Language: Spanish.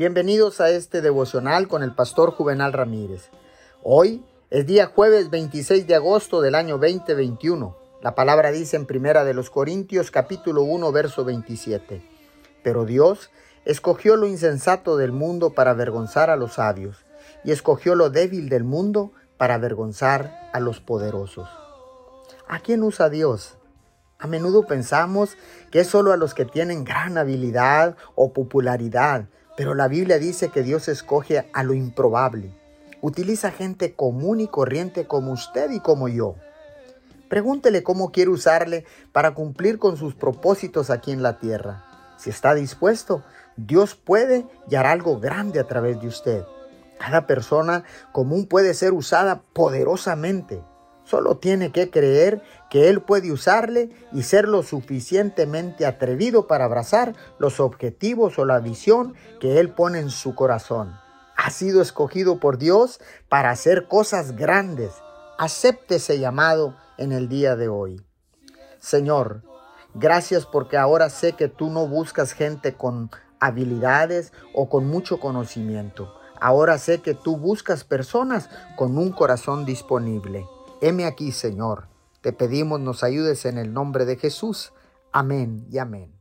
Bienvenidos a este devocional con el pastor Juvenal Ramírez. Hoy es día jueves 26 de agosto del año 2021. La palabra dice en Primera de los Corintios capítulo 1 verso 27. Pero Dios escogió lo insensato del mundo para avergonzar a los sabios y escogió lo débil del mundo para avergonzar a los poderosos. ¿A quién usa Dios? A menudo pensamos que es solo a los que tienen gran habilidad o popularidad, pero la Biblia dice que Dios escoge a lo improbable. Utiliza gente común y corriente como usted y como yo. Pregúntele cómo quiere usarle para cumplir con sus propósitos aquí en la tierra. Si está dispuesto, Dios puede y hará algo grande a través de usted. Cada persona común puede ser usada poderosamente. Solo tiene que creer que Él puede usarle y ser lo suficientemente atrevido para abrazar los objetivos o la visión que Él pone en su corazón. Ha sido escogido por Dios para hacer cosas grandes. Acepte ese llamado en el día de hoy. Señor, gracias porque ahora sé que tú no buscas gente con habilidades o con mucho conocimiento. Ahora sé que tú buscas personas con un corazón disponible. Heme aquí, Señor. Te pedimos nos ayudes en el nombre de Jesús. Amén y amén.